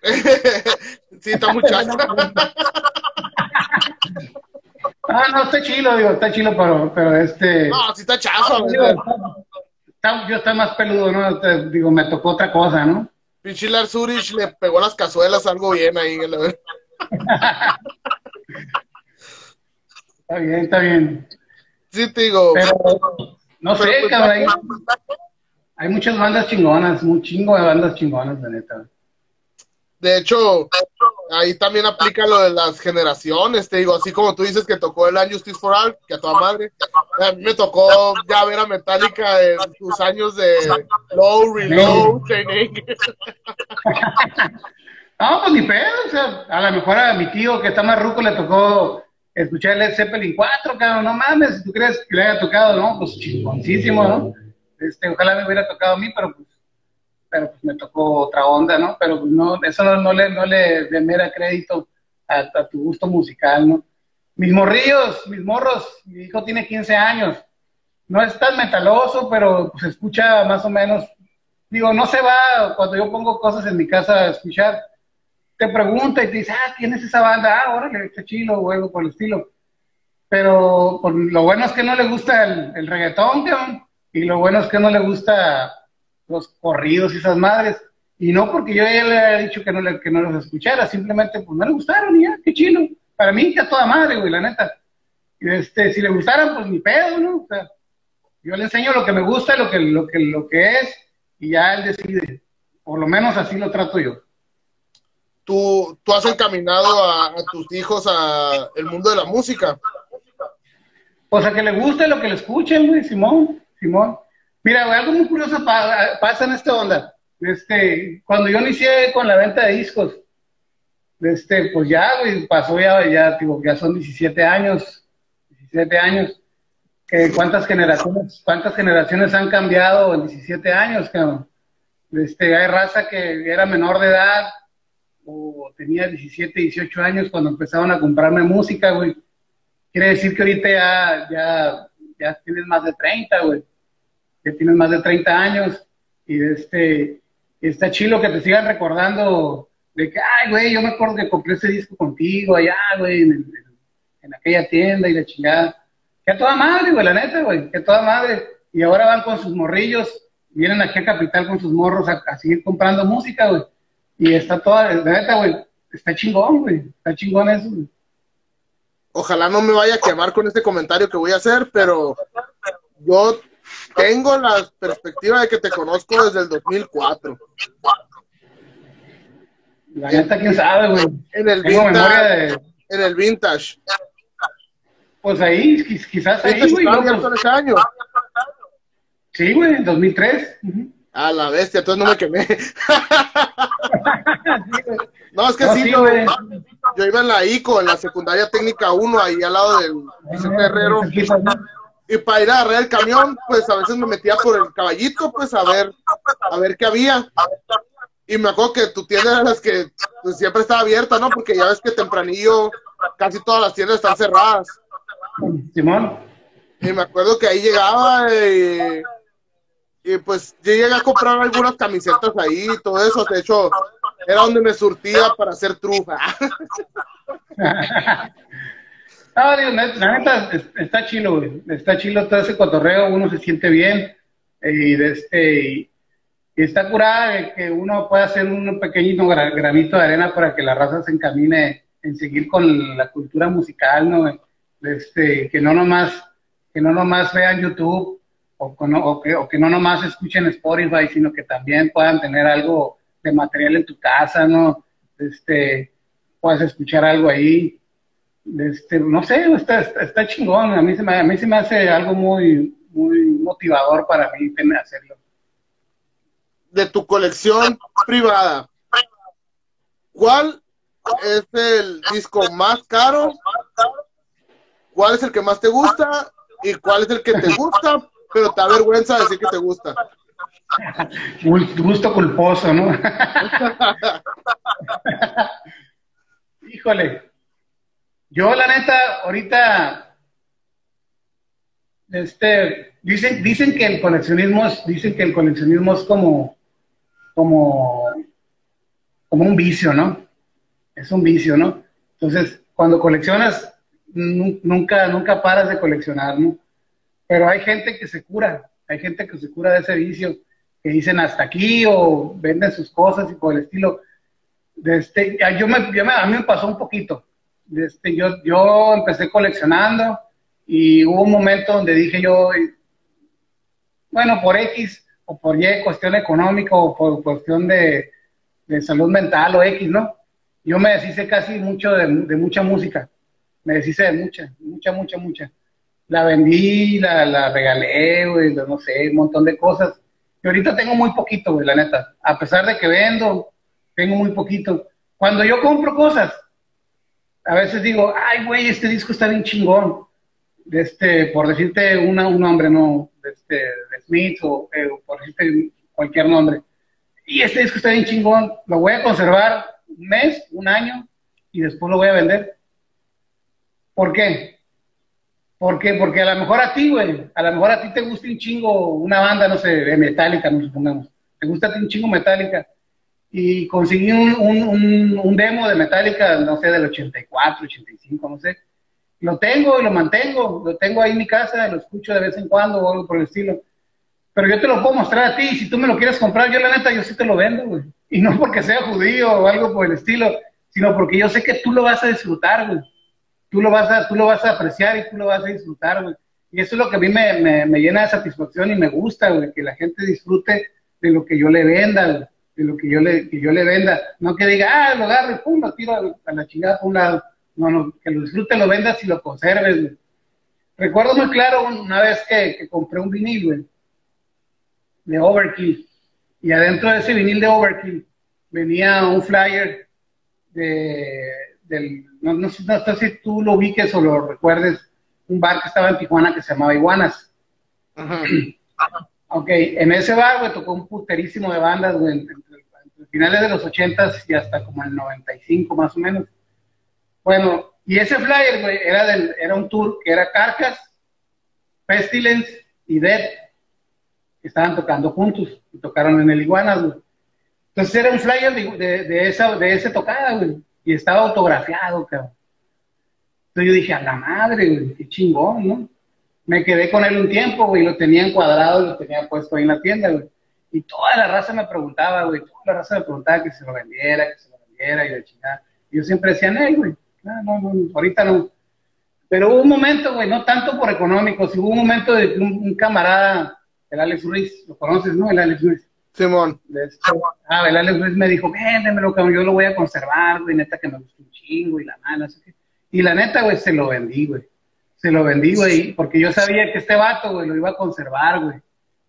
sí, está muchacho. ah, no, está chilo, digo, está chilo, pero, pero este... No, sí está chazo. está, yo estoy más peludo, ¿no? digo, me tocó otra cosa, ¿no? Pinche Zurich le pegó las cazuelas algo bien ahí. está bien, está bien. Sí, te digo. no sé, pues, cabrón. Hay, muchas bandas chingonas, un chingo de bandas chingonas, de neta. De hecho, ahí también aplica lo de las generaciones, te digo, así como tú dices que tocó el Justice for All, que a toda madre, a mí me tocó ya ver a Metallica en sus años de low, reload, No, pues ni pedo, o sea, a lo mejor a mi tío que está más ruco le tocó escuchar Led Zeppelin 4, cabrón, no mames, ¿tú crees que le haya tocado, no? Pues chingoncísimo, ¿no? Este, ojalá me hubiera tocado a mí, pero pues pero pues me tocó otra onda, ¿no? Pero pues, no, eso no, le, no le crédito a, tu gusto musical, ¿no? Mis morrillos, mis morros, mi hijo tiene 15 años, no es tan metaloso, pero pues escucha más o menos, digo, no se va cuando yo pongo cosas en mi casa a escuchar, te pregunta y te dice, ah, ¿tienes esa banda? Ah, órale, está chilo, o algo por el estilo. Pero pues, lo bueno es que no le gusta el, el reggaetón, y lo bueno es que no le gusta los corridos y esas madres. Y no porque yo ya le haya dicho que no, le, que no los escuchara, simplemente pues no le gustaron y ya, qué chilo. Para mí está toda madre, güey, la neta. Y este, si le gustaran, pues ni pedo, ¿no? O sea, yo le enseño lo que me gusta, lo que, lo que, lo que es, y ya él decide. Por lo menos así lo trato yo. ¿Tú, tú has encaminado a, a tus hijos a el mundo de la música? Pues a que le guste lo que le escuchen, güey, Simón. Simón. Mira, algo muy curioso pasa en esta onda. Este, cuando yo inicié con la venta de discos, este, pues ya, pasó ya, ya, ya son 17 años, 17 años. ¿Cuántas generaciones, cuántas generaciones han cambiado en 17 años, Este, hay raza que era menor de edad o tenía 17, 18 años cuando empezaron a comprarme música, güey. Quiere decir que ahorita ya, ya ya tienes más de 30, güey. Ya tienes más de 30 años. Y este, está chilo que te sigan recordando de que, ay, güey, yo me acuerdo que compré ese disco contigo allá, güey, en, aquella tienda y la chingada. Que a toda madre, güey, la neta, güey, que a toda madre. Y ahora van con sus morrillos, vienen aquí a Capital con sus morros a, seguir comprando música, güey. Y está toda, la neta, güey, está chingón, güey, está chingón eso, güey ojalá no me vaya a quemar con este comentario que voy a hacer, pero yo tengo la perspectiva de que te conozco desde el 2004. La neta, quién sabe, güey. En el vintage. En el vintage. Pues ahí, quizás ahí, güey. ese año? Sí, güey, en 2003. A la bestia, entonces no me quemé. no, es que sí, yo, iba en la ICO, en la secundaria técnica 1, ahí al lado del Vicente Herrero. Y para ir a agarrar el camión, pues a veces me metía por el caballito, pues a ver, a ver qué había. Y me acuerdo que tu tienda era las que pues, siempre estaba abierta, ¿no? Porque ya ves que tempranillo casi todas las tiendas están cerradas. Simón. Y me acuerdo que ahí llegaba y y pues yo llegué a comprar algunas camisetas ahí y todo eso. De hecho, era donde me surtía para hacer trufa. no, Dios, la neta está chilo. Está chilo todo ese cotorreo, uno se siente bien. Y, de este, y, está curada que uno pueda hacer un pequeñito granito de arena para que la raza se encamine en seguir con la cultura musical, ¿no? Este, que no nomás, que no nomás vean YouTube o, que, o que no nomás escuchen Spotify, sino que también puedan tener algo de material en tu casa, ¿no? Este, puedas escuchar algo ahí. Este, no sé, está, está, chingón. A mí, se me, a mí se me hace algo muy, muy motivador para mí hacerlo. De tu colección privada, ¿cuál es el disco más caro? ¿Cuál es el que más te gusta? ¿Y cuál es el que te gusta, pero te da vergüenza decir que te gusta. Gusto culposo, ¿no? Híjole. Yo, la neta, ahorita, este, dicen, dicen que el coleccionismo es, dicen que el coleccionismo es como, como, como un vicio, ¿no? Es un vicio, ¿no? Entonces, cuando coleccionas, nunca, nunca paras de coleccionar, ¿no? Pero hay gente que se cura, hay gente que se cura de ese vicio, que dicen hasta aquí o venden sus cosas y por el estilo. De este, yo me, a mí me pasó un poquito. Este, yo, yo empecé coleccionando y hubo un momento donde dije yo, bueno, por X o por Y, cuestión económica o por cuestión de, salud mental o X, ¿no? Yo me deshice casi mucho de, mucha música. Me deshice de mucha, mucha, mucha, mucha la vendí, la, la regalé, güey, no sé, un montón de cosas. Y ahorita tengo muy poquito, la neta. A pesar de que vendo, tengo muy poquito. Cuando yo compro cosas, a veces digo, ay, güey, este disco está bien chingón. Este, por decirte una, un nombre, ¿no? Este, de Smith o eh, por decirte cualquier nombre. y este disco está bien chingón, lo voy a conservar un mes, un año, y después lo voy a vender. ¿Por qué? ¿Por? Porque a lo mejor a ti, güey, a lo mejor a ti te gusta un chingo una banda, no sé, de Metallica, nos supongamos. Te gusta un chingo Metallica. Y conseguí un, un, un, demo de Metallica, no sé, del 84, 85, no sé. Lo tengo y lo mantengo, lo tengo ahí en mi casa, lo escucho de vez en cuando o algo por el estilo. Pero yo te lo puedo mostrar a ti, si tú me lo quieres comprar, yo la neta, yo sí te lo vendo, güey. Y no porque sea judío o algo por el estilo, sino porque yo sé que tú lo vas a disfrutar, güey. Tú lo vas a, tú lo vas a apreciar y tú lo vas a disfrutar, güey. Y eso es lo que a mí me, me, llena de satisfacción y me gusta, güey, que la gente disfrute de lo que yo le venda, güey, de lo que yo le, que yo le venda. No que diga, ah, lo agarro y pum, lo tiro a, la chingada por un lado. No, no, que lo disfrute, lo vendas y lo conserves, güey. Recuerdo muy claro una vez que, que compré un vinil, güey, de Overkill. Y adentro de ese vinil de Overkill venía un flyer de, del, no, no, sé si tú lo ubiques o lo recuerdes, un bar que estaba en Tijuana que se llamaba Iguanas. Ajá. Ok, en ese bar, güey, tocó un puterísimo de bandas, güey, finales de los ochentas y hasta como el 95 más o menos. Bueno, y ese flyer, güey, era, del, era un tour que era Carcas, Pestilence y Dead, estaban tocando juntos, y tocaron en el Iguanas, güey. Entonces era un flyer de, de, esa, de ese tocada, güey, y estaba autografiado, cabrón. Entonces yo dije, a la madre, güey, qué chingón, ¿no? Me quedé con él un tiempo, güey, lo tenía encuadrado, lo tenía puesto ahí en la tienda, güey. Y toda la raza me preguntaba, güey, toda la raza me preguntaba que se lo vendiera, que se lo vendiera y de chingada. Y yo siempre decía, no, güey, no, no, no, ahorita no. Pero hubo un momento, güey, no tanto por económico, hubo un momento de un, un camarada, el Alex Ruiz, lo conoces, ¿no? El Alex Ruiz Simón. ah, el Alex Ruiz me dijo, véndemelo, cabrón, yo lo voy a conservar, güey, neta que me gusta un chingo y la mala, así que. Y la neta, güey, se lo vendí, güey. Se lo vendí, güey, porque yo sabía que este vato, güey, lo iba a conservar, güey.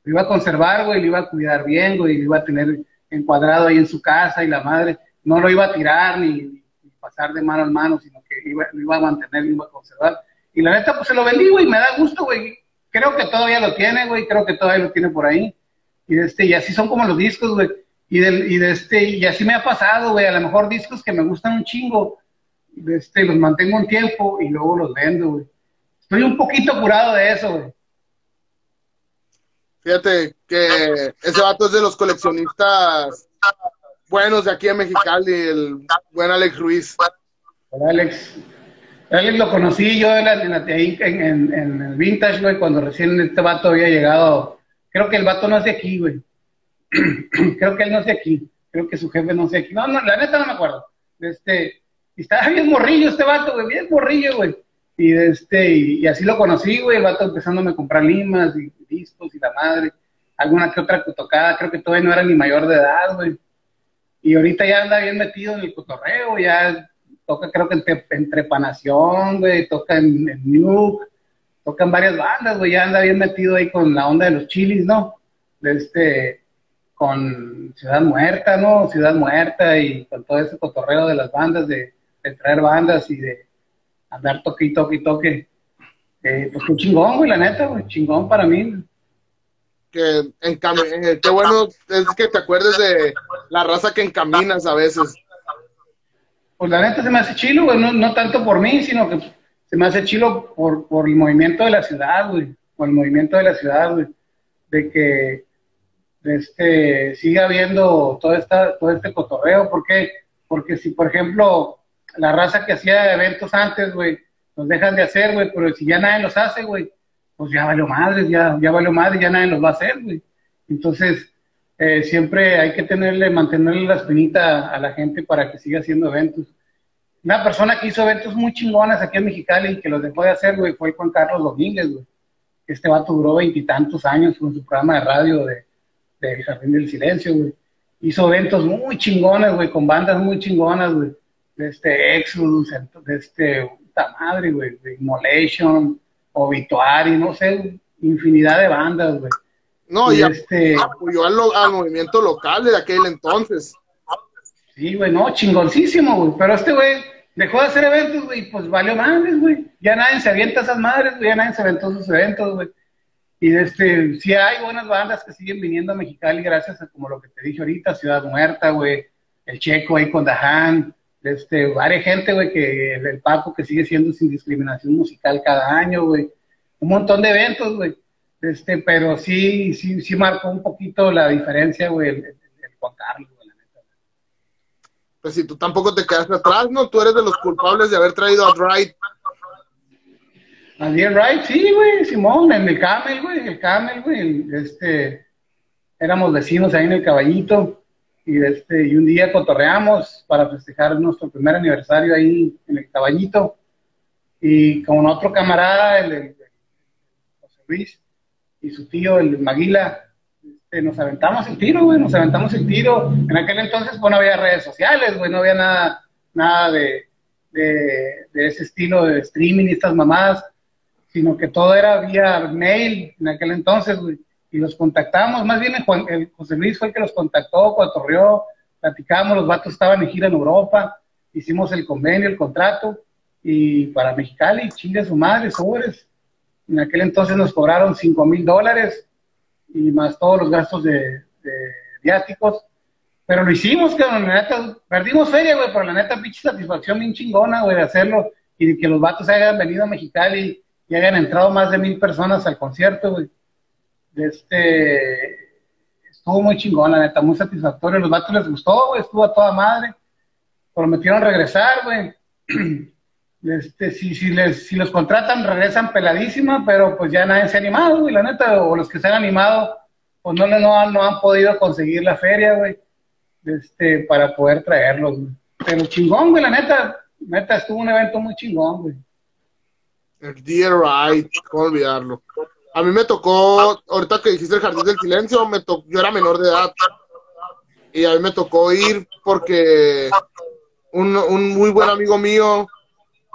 Lo iba a conservar, güey, lo iba a cuidar bien, güey, lo iba a tener encuadrado ahí en su casa y la madre no lo iba a tirar ni, pasar de mano en mano, sino que lo iba a mantener, lo iba a conservar. Y la neta, pues se lo vendí, güey, me da gusto, güey. Creo que todavía lo tiene, güey, creo que todavía lo tiene por ahí y, este, y así son como los discos, güey. Y, y, de este, y así me ha pasado, güey. A lo mejor discos que me gustan un chingo, este, los mantengo un tiempo y luego los vendo, güey. Estoy un poquito curado de eso, güey. Fíjate que ese vato es de los coleccionistas buenos de aquí en Mexicali, el buen Alex Ruiz. Alex. Alex lo conocí yo en, en, el Vintage, güey, cuando recién este vato había llegado Creo que el vato no es de aquí, güey. Creo que él no es de aquí. Creo que su jefe no es de aquí. No, no, la neta no me acuerdo. Este, y estaba bien morrillo este vato, güey, bien morrillo, güey. Y, este, y, así lo conocí, güey, el vato empezándome a comprar limas y discos y la madre. Alguna que otra tocada, creo que todavía no era ni mayor de edad, güey. Y ahorita ya anda bien metido en el cotorreo, ya toca creo que entre, en Trepanación, güey, toca en, en Nuke, tocan varias bandas, güey, ya anda bien metido ahí con la onda de los chilis, ¿no? De este, con Ciudad Muerta, ¿no? Ciudad Muerta y con todo ese cotorreo de las bandas, de, traer bandas y de andar toque y toque y toque. Eh, pues un chingón, güey, la neta, güey, chingón para mí. Que eh, qué bueno es que te acuerdes de la raza que encaminas a veces. Pues la neta se me hace chilo, güey, no, no tanto por mí, sino que se me hace chilo por, por el movimiento de la ciudad, güey, por el movimiento de la ciudad, güey, de que este, siga habiendo todo, esta, todo este cotorreo, ¿por qué? Porque si, por ejemplo, la raza que hacía eventos antes, güey, los dejan de hacer, güey, pero si ya nadie los hace, güey, pues ya valió madre, ya, ya valió madre, ya nadie los va a hacer, güey. Entonces, eh, siempre hay que tenerle, mantenerle la espinita a la gente para que siga haciendo eventos. Una persona que hizo eventos muy chingones aquí en Mexicali y que los dejó de hacer, güey, fue Juan Carlos Domínguez, güey. Este vato duró veintitantos años con su programa de radio de, de Jardín del Silencio, güey. Hizo eventos muy chingones, güey, con bandas muy chingonas, güey. De este Exodus, de este, puta madre, güey, de Immolation, Obituary, no sé, infinidad de bandas, güey. No, y, este... apoyó al, al movimiento local de aquel entonces. Sí, güey, no, chingoncísimo, güey. Pero este güey dejó de hacer eventos, güey, pues valió madres, güey. Ya nadie se avienta esas madres, güey, ya nadie se aventó sus eventos, güey. Y este, sí hay buenas bandas que siguen viniendo a Mexicali gracias a como lo que te dije ahorita, Ciudad Muerta, güey, el Checo ahí con Dahan, este, varias gente, güey, que el Paco que sigue siendo sin discriminación musical cada año, güey. Un montón de eventos, güey. Este, pero sí, sí, sí marcó un poquito la diferencia, güey, el, Juan Carlos, güey, la neta. Pues si tú tampoco te quedaste atrás, ¿no? Tú eres de los culpables de haber traído a Wright a Wright, sí, güey, Simón, en el Camel, güey, el Camel, güey, este, éramos vecinos ahí en el Caballito, y este, y un día cotorreamos para festejar nuestro primer aniversario ahí en el Caballito, y con otro camarada, el, José Luis, y su tío, el Maguila, este, nos aventamos el tiro, güey, nos aventamos el tiro. En aquel entonces, pues no había redes sociales, güey, no había nada, nada de, de, ese estilo de streaming estas mamadas sino que todo era vía mail en aquel entonces, güey. Y los contactamos, más bien el, José Luis fue el que los contactó, cotorreó, platicamos, los vatos estaban en gira en Europa, hicimos el convenio, el contrato, y para Mexicali, chingue su madre, sobres. En aquel entonces nos cobraron 5 mil dólares y más todos los gastos de, viáticos. Pero lo hicimos, que la neta, perdimos feria, güey, pero la neta, pinche satisfacción bien chingona, güey, de hacerlo y de que los vatos hayan venido a Mexicali y hayan entrado más de mil personas al concierto, güey. Este, estuvo muy chingón, la neta, muy satisfactorio. Los vatos les gustó, güey, estuvo a toda madre. Prometieron regresar, güey. Este, si, si, les, si los contratan, regresan peladísima, pero pues ya nadie se ha animado, güey, la neta, o los que se han animado, pues no, no, han, no han podido conseguir la feria, güey, este, para poder traerlos, güey. Pero chingón, güey, la neta, neta, estuvo un evento muy chingón, güey. El cómo olvidarlo. A mí me tocó, ahorita que dijiste el Jardín del Silencio, me tocó, yo era menor de edad. Y a mí me tocó ir porque un, un muy buen amigo mío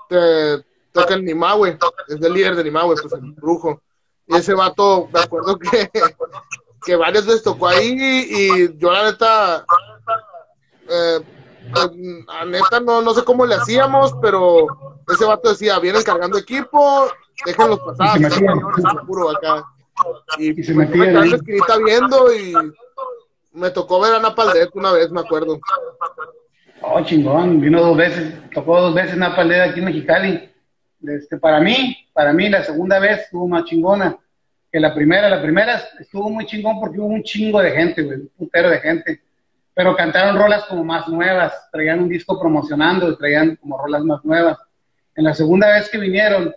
te, toca en Nimahue, es el líder de Nimahue, pues el brujo. Y ese vato, me acuerdo que, que varias veces tocó ahí y yo la neta, eh, a neta no, no sé cómo le hacíamos, pero ese vato decía, vienen cargando equipo, déjenlos pasar, y se acá. Y, se metía me la esquinita viendo y me tocó ver a Napaldet una vez, me acuerdo. Oh, chingón, vino dos veces, tocó dos veces Napaldet aquí en Mexicali. Este, para mí, para mí la segunda vez estuvo más chingona que la primera. La primera estuvo muy chingón porque hubo un chingo de gente, un putero de gente pero cantaron rolas como más nuevas, traían un disco promocionando, traían como rolas más nuevas. En la segunda vez que vinieron,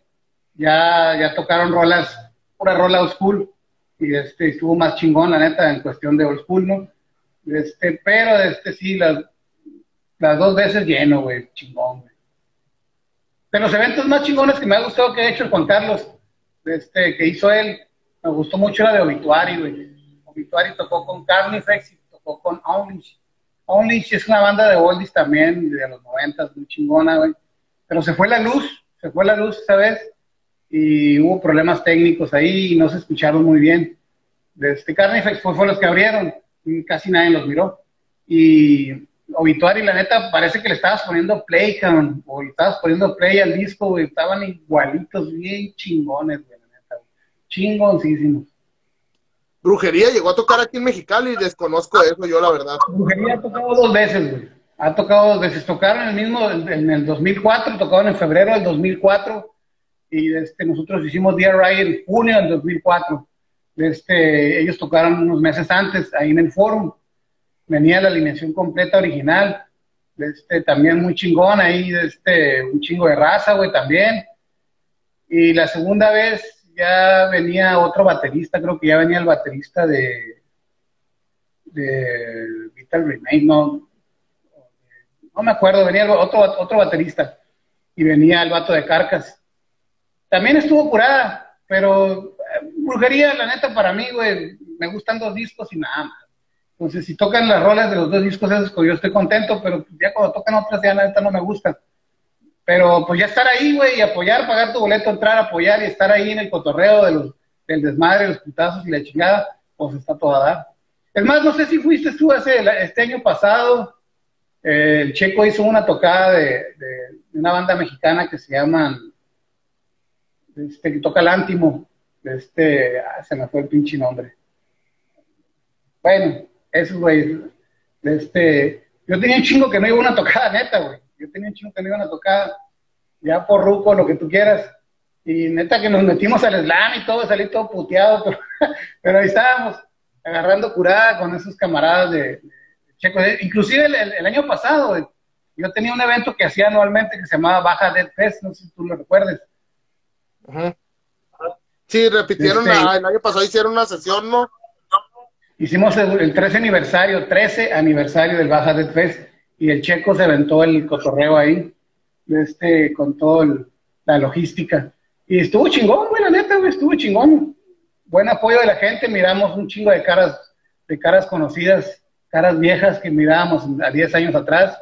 ya, ya tocaron rolas, pura rola old school, y este, estuvo más chingón, la neta, en cuestión de old school, ¿no? Este, pero este sí, las, las dos veces lleno, güey, chingón, güey. De los eventos más chingones que me ha gustado que ha hecho Juan Carlos, este, que hizo él, me gustó mucho la de Obituary, güey. Obituary tocó con Carnifex y tocó con Only. Only es una banda de oldies también, de los noventas, muy chingona, güey. Pero se fue la luz, se fue la luz esa vez y hubo problemas técnicos ahí y no se escucharon muy bien. Este Carnifex fue, fue los que abrieron casi nadie los miró. Y Obituary, la neta, parece que le estabas poniendo play, cabrón, o le estabas poniendo play al disco, güey, estaban igualitos, bien chingones, güey, la neta, chingoncísimos. Brujería llegó a tocar aquí en Mexicali y desconozco eso yo, la verdad. Brujería ha tocado dos veces, güey. Ha tocado dos veces. Tocaron en el mismo, en el 2004, tocaron en febrero del 2004 y este, nosotros hicimos DRI en junio del 2004. Este, ellos tocaron unos meses antes ahí en el forum. Venía la alineación completa original. Este, también muy chingón ahí, este, un chingo de raza, güey, también. Y la segunda vez ya venía otro baterista, creo que ya venía el baterista de, de Vital Remain, no, no me acuerdo, venía otro, otro baterista y venía el vato de Carcas. También estuvo curada, pero eh, brujería, la neta, para mí, güey, me gustan dos discos y nada más. Entonces, si tocan las rolas de los dos discos esos, pues yo estoy contento, pero ya cuando tocan otras, ya la neta no me gustan. Pero pues ya estar ahí, güey, y apoyar, pagar tu boleto, entrar, apoyar y estar ahí en el cotorreo de los, del desmadre, los putazos y la chingada, pues está toda dar. Es más, no sé si fuiste tú hace, este año pasado, eh, el Checo hizo una tocada de, una banda mexicana que se llama, este, que toca el Ántimo, Este, ah, se me fue el pinche nombre. Bueno, esos güey, este, yo tenía un chingo que no iba a una tocada neta, güey. Yo tenía un chingo que no iba a una tocada, ya por ruco, lo que tú quieras. Y neta que nos metimos al slam y todo, salí todo puteado, pero, ahí estábamos, agarrando curada con esos camaradas de, Checo. Inclusive el, año pasado, yo tenía un evento que hacía anualmente que se llamaba Baja Dead Fest, no sé si tú lo recuerdes. Sí, repitieron, este, el año pasado hicieron una sesión, ¿no? Hicimos el, 13 aniversario, 13 aniversario del Baja Dead Fest, y el Checo se aventó el cotorreo ahí, este, con toda la logística. Y estuvo chingón, güey, la neta, güey, estuvo chingón. Buen apoyo de la gente, miramos un chingo de caras, de caras conocidas, caras viejas que mirábamos a 10 años atrás,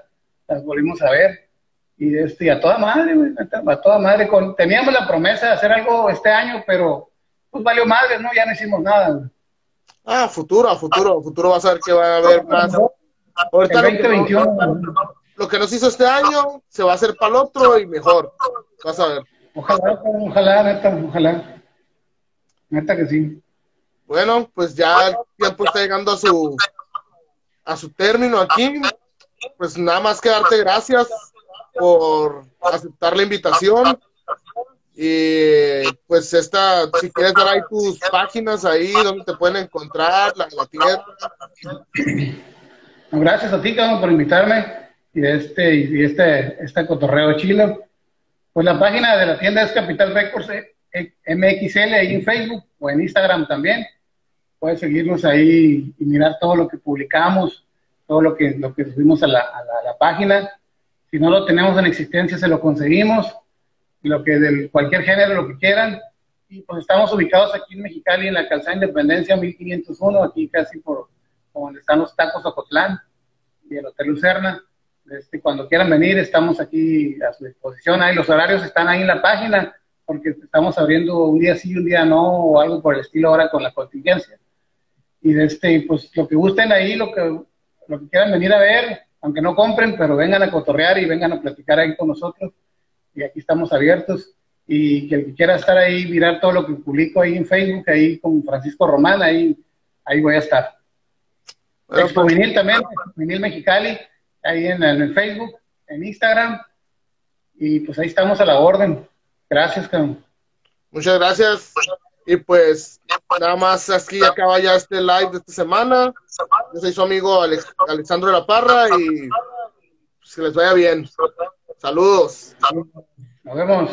las volvimos a ver. Y, este, a toda madre, güey, a toda madre. Con, teníamos la promesa de hacer algo este año, pero pues valió madre, ¿no? Ya no hicimos nada, güey. Ah, futuro, a futuro, futuro vas a ver que va a haber más. Ahorita 2021, lo que nos hizo este año se va a hacer para el otro y mejor. Vas a ver. Ojalá, ojalá, neta, ojalá. Neta que sí. Bueno, pues ya el tiempo está llegando a su a su término aquí. Pues nada más que darte gracias por aceptar la invitación. Y pues esta, si quieres dar ahí tus páginas ahí donde te pueden encontrar, la, tienda. Gracias a ti, cabrón, por invitarme y este, y este, este cotorreo chilo. Pues la página de la tienda es Capital Records eh, eh, MXL ahí en Facebook o en Instagram también. Puedes seguirnos ahí y mirar todo lo que publicamos, todo lo que, lo que subimos a la, a la, página. Si no lo tenemos en existencia, se lo conseguimos. Lo que de cualquier género, lo que quieran. Y pues estamos ubicados aquí en Mexicali, en la calzada Independencia 1501, aquí casi por donde están los tacos Ocotlán y el Hotel Lucerna. Este, cuando quieran venir, estamos aquí a su disposición. Ahí los horarios están ahí en la página, porque estamos abriendo un día sí, un día no, o algo por el estilo ahora con la contingencia. Y este, pues lo que gusten ahí, lo que, lo que quieran venir a ver, aunque no compren, pero vengan a cotorrear y vengan a platicar ahí con nosotros. Y aquí estamos abiertos. Y que el que quiera estar ahí, mirar todo lo que publico ahí en Facebook, ahí con Francisco Román, ahí, ahí voy a estar. Expo pues, Vinil también, Vinil Mexicali, ahí en, el Facebook, en Instagram. Y pues ahí estamos a la orden. Gracias, cabrón. Muchas gracias. Y pues nada más aquí acaba ya este live de esta semana. Yo soy su amigo Alexandro de la Parra y pues, que les vaya bien. Saludos. Nos vemos.